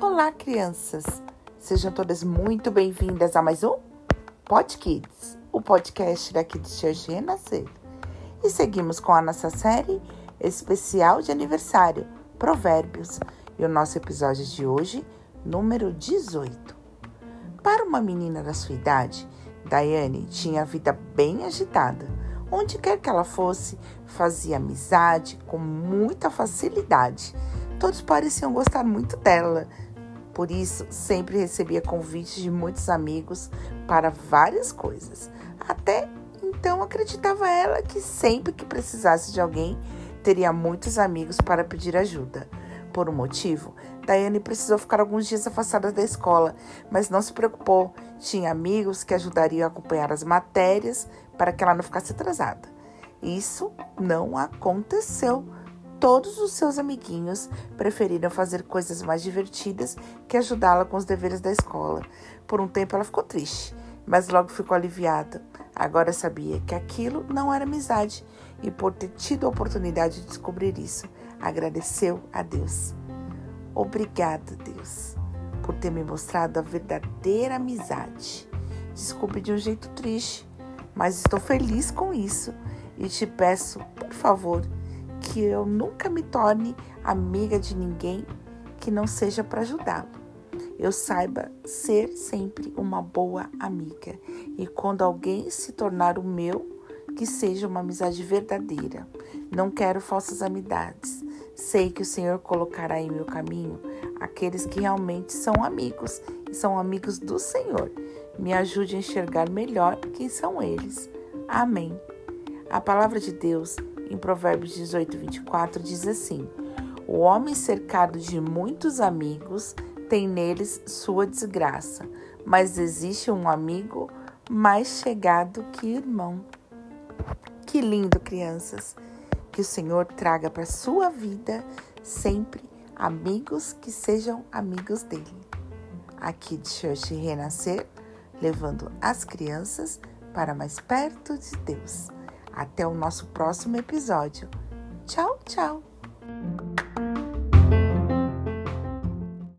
Olá, crianças! Sejam todas muito bem-vindas a mais um Pod Kids, o podcast da Kids Church Renascer. E seguimos com a nossa série especial de aniversário, Provérbios, e o nosso episódio de hoje, número 18. Para uma menina da sua idade, Daiane tinha a vida bem agitada. Onde quer que ela fosse, fazia amizade com muita facilidade. Todos pareciam gostar muito dela. Por isso, sempre recebia convites de muitos amigos para várias coisas. Até então acreditava ela que sempre que precisasse de alguém, teria muitos amigos para pedir ajuda. Por um motivo, Daiane precisou ficar alguns dias afastada da escola, mas não se preocupou. Tinha amigos que ajudariam a acompanhar as matérias para que ela não ficasse atrasada. Isso não aconteceu. Todos os seus amiguinhos preferiram fazer coisas mais divertidas que ajudá-la com os deveres da escola. Por um tempo ela ficou triste, mas logo ficou aliviada. Agora sabia que aquilo não era amizade e, por ter tido a oportunidade de descobrir isso, agradeceu a Deus. Obrigada, Deus, por ter me mostrado a verdadeira amizade. Desculpe de um jeito triste, mas estou feliz com isso e te peço, por favor, que eu nunca me torne amiga de ninguém que não seja para ajudá-lo. Eu saiba ser sempre uma boa amiga e quando alguém se tornar o meu, que seja uma amizade verdadeira. Não quero falsas amizades. Sei que o Senhor colocará em meu caminho aqueles que realmente são amigos e são amigos do Senhor. Me ajude a enxergar melhor quem são eles. Amém. A palavra de Deus, em Provérbios 18, 24, diz assim: O homem cercado de muitos amigos tem neles sua desgraça, mas existe um amigo mais chegado que irmão. Que lindo, crianças! Que o Senhor traga para sua vida sempre amigos que sejam amigos dele. Aqui de Church Renascer, levando as crianças para mais perto de Deus. Até o nosso próximo episódio. Tchau, tchau!